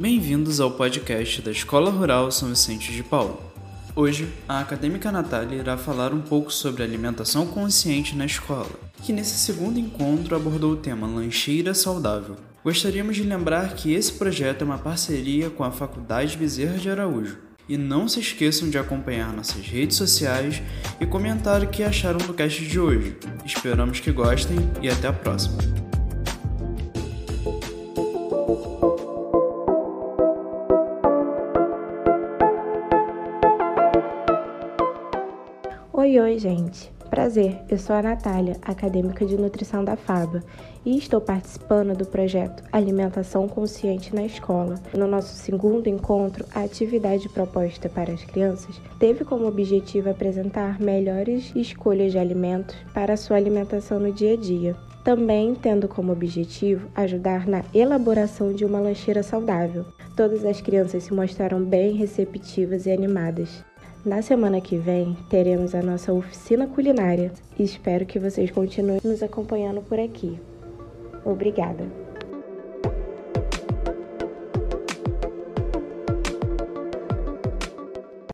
bem-vindos ao podcast da Escola Rural São Vicente de Paulo. Hoje, a acadêmica Natália irá falar um pouco sobre alimentação consciente na escola, que nesse segundo encontro abordou o tema Lancheira Saudável. Gostaríamos de lembrar que esse projeto é uma parceria com a Faculdade Bezerra de Araújo. E não se esqueçam de acompanhar nossas redes sociais e comentar o que acharam do cast de hoje. Esperamos que gostem e até a próxima! Oi, oi, gente. Prazer, eu sou a Natália, acadêmica de nutrição da FABA, e estou participando do projeto Alimentação Consciente na Escola. No nosso segundo encontro, a atividade proposta para as crianças teve como objetivo apresentar melhores escolhas de alimentos para sua alimentação no dia a dia. Também tendo como objetivo ajudar na elaboração de uma lancheira saudável. Todas as crianças se mostraram bem receptivas e animadas. Na semana que vem, teremos a nossa oficina culinária e espero que vocês continuem nos acompanhando por aqui. Obrigada!